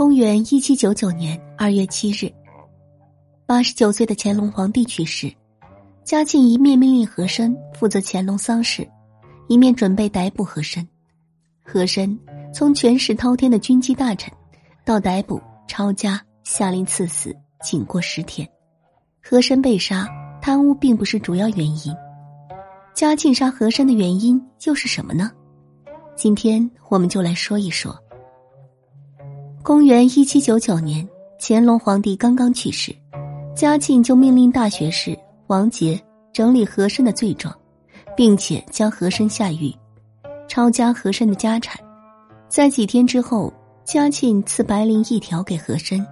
公元一七九九年二月七日，八十九岁的乾隆皇帝去世，嘉庆一面命令和珅负责乾隆丧事，一面准备逮捕和珅。和珅从权势滔天的军机大臣，到逮捕抄家、下令赐死，仅过十天。和珅被杀，贪污并不是主要原因。嘉庆杀和珅的原因又是什么呢？今天我们就来说一说。公元一七九九年，乾隆皇帝刚刚去世，嘉庆就命令大学士王杰整理和珅的罪状，并且将和珅下狱，抄家和珅的家产。在几天之后，嘉庆赐白绫一条给和珅，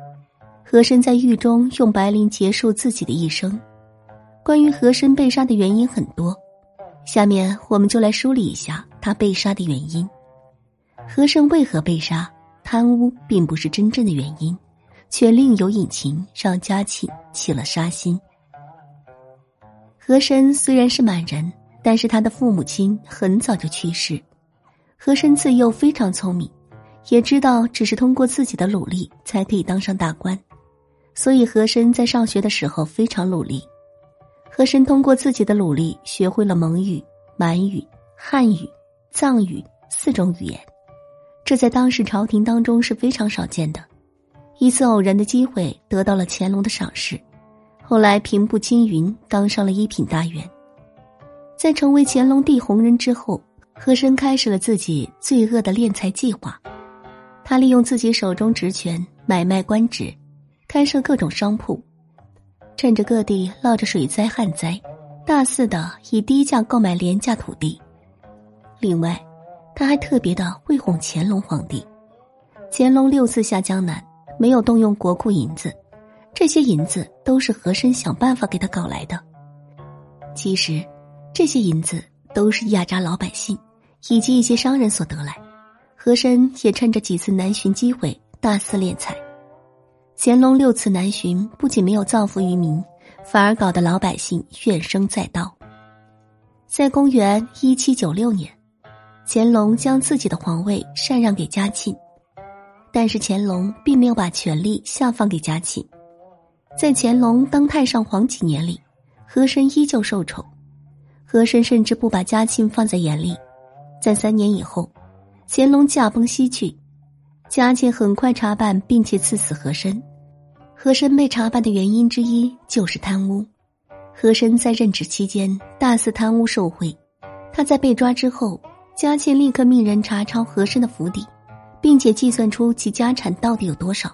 和珅在狱中用白绫结束自己的一生。关于和珅被杀的原因很多，下面我们就来梳理一下他被杀的原因。和珅为何被杀？贪污并不是真正的原因，却另有隐情，让嘉庆起了杀心。和珅虽然是满人，但是他的父母亲很早就去世。和珅自幼非常聪明，也知道只是通过自己的努力才可以当上大官，所以和珅在上学的时候非常努力。和珅通过自己的努力，学会了蒙语、满语、汉语、藏语四种语言。这在当时朝廷当中是非常少见的，一次偶然的机会得到了乾隆的赏识，后来平步青云，当上了一品大员。在成为乾隆帝红人之后，和珅开始了自己罪恶的敛财计划。他利用自己手中职权买卖官职，开设各种商铺，趁着各地闹着水灾旱灾，大肆的以低价购买廉价土地。另外。他还特别的会哄乾隆皇帝，乾隆六次下江南，没有动用国库银子，这些银子都是和珅想办法给他搞来的。其实，这些银子都是压榨老百姓以及一些商人所得来，和珅也趁着几次南巡机会大肆敛财。乾隆六次南巡不仅没有造福于民，反而搞得老百姓怨声载道。在公元一七九六年。乾隆将自己的皇位禅让给嘉庆，但是乾隆并没有把权力下放给嘉庆。在乾隆当太上皇几年里，和珅依旧受宠，和珅甚至不把嘉庆放在眼里。在三年以后，乾隆驾崩西去，嘉庆很快查办并且赐死和珅。和珅被查办的原因之一就是贪污。和珅在任职期间大肆贪污受贿，他在被抓之后。嘉庆立刻命人查抄和珅的府邸，并且计算出其家产到底有多少。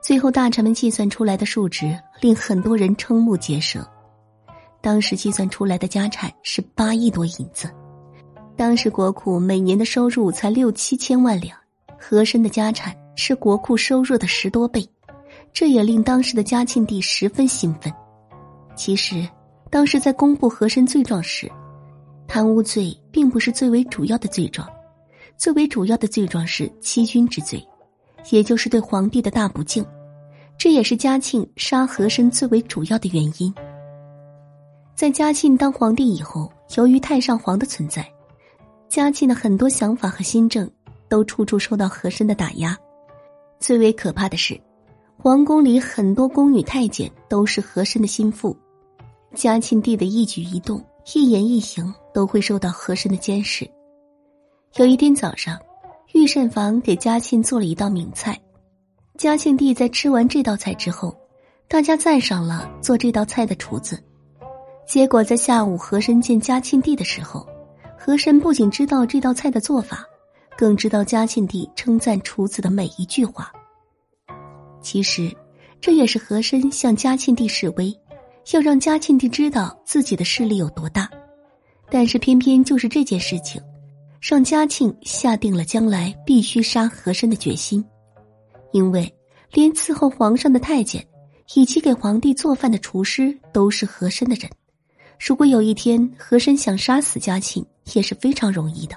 最后，大臣们计算出来的数值令很多人瞠目结舌。当时计算出来的家产是八亿多银子，当时国库每年的收入才六七千万两，和珅的家产是国库收入的十多倍，这也令当时的嘉庆帝十分兴奋。其实，当时在公布和珅罪状时。贪污罪并不是最为主要的罪状，最为主要的罪状是欺君之罪，也就是对皇帝的大不敬。这也是嘉庆杀和珅最为主要的原因。在嘉庆当皇帝以后，由于太上皇的存在，嘉庆的很多想法和新政都处处受到和珅的打压。最为可怕的是，皇宫里很多宫女太监都是和珅的心腹，嘉庆帝的一举一动。一言一行都会受到和珅的监视。有一天早上，御膳房给嘉庆做了一道名菜。嘉庆帝在吃完这道菜之后，大家赞赏了做这道菜的厨子。结果在下午，和珅见嘉庆帝的时候，和珅不仅知道这道菜的做法，更知道嘉庆帝称赞厨子的每一句话。其实，这也是和珅向嘉庆帝示威。要让嘉庆帝知道自己的势力有多大，但是偏偏就是这件事情，让嘉庆下定了将来必须杀和珅的决心。因为连伺候皇上的太监，以及给皇帝做饭的厨师都是和珅的人，如果有一天和珅想杀死嘉庆，也是非常容易的。